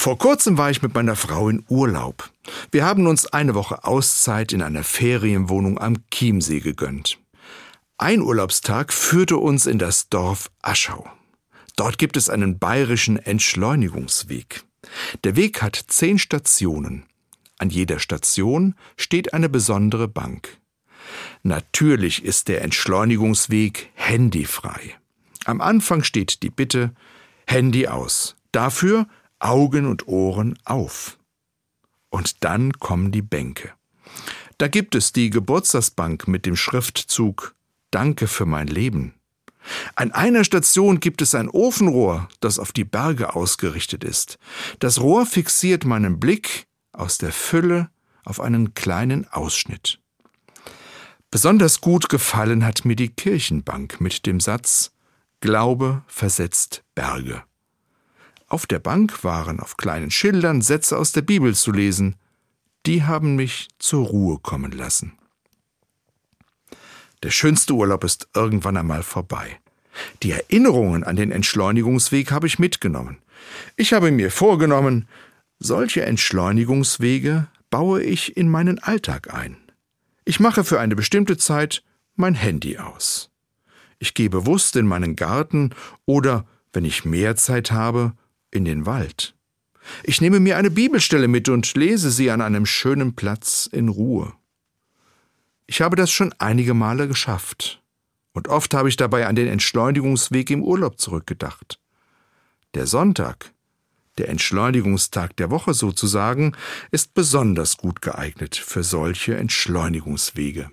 Vor kurzem war ich mit meiner Frau in Urlaub. Wir haben uns eine Woche Auszeit in einer Ferienwohnung am Chiemsee gegönnt. Ein Urlaubstag führte uns in das Dorf Aschau. Dort gibt es einen bayerischen Entschleunigungsweg. Der Weg hat zehn Stationen. An jeder Station steht eine besondere Bank. Natürlich ist der Entschleunigungsweg handyfrei. Am Anfang steht die Bitte Handy aus. Dafür Augen und Ohren auf. Und dann kommen die Bänke. Da gibt es die Geburtstagsbank mit dem Schriftzug Danke für mein Leben. An einer Station gibt es ein Ofenrohr, das auf die Berge ausgerichtet ist. Das Rohr fixiert meinen Blick aus der Fülle auf einen kleinen Ausschnitt. Besonders gut gefallen hat mir die Kirchenbank mit dem Satz Glaube versetzt Berge. Auf der Bank waren auf kleinen Schildern Sätze aus der Bibel zu lesen. Die haben mich zur Ruhe kommen lassen. Der schönste Urlaub ist irgendwann einmal vorbei. Die Erinnerungen an den Entschleunigungsweg habe ich mitgenommen. Ich habe mir vorgenommen, solche Entschleunigungswege baue ich in meinen Alltag ein. Ich mache für eine bestimmte Zeit mein Handy aus. Ich gehe bewusst in meinen Garten oder, wenn ich mehr Zeit habe, in den Wald. Ich nehme mir eine Bibelstelle mit und lese sie an einem schönen Platz in Ruhe. Ich habe das schon einige Male geschafft, und oft habe ich dabei an den Entschleunigungsweg im Urlaub zurückgedacht. Der Sonntag, der Entschleunigungstag der Woche sozusagen, ist besonders gut geeignet für solche Entschleunigungswege.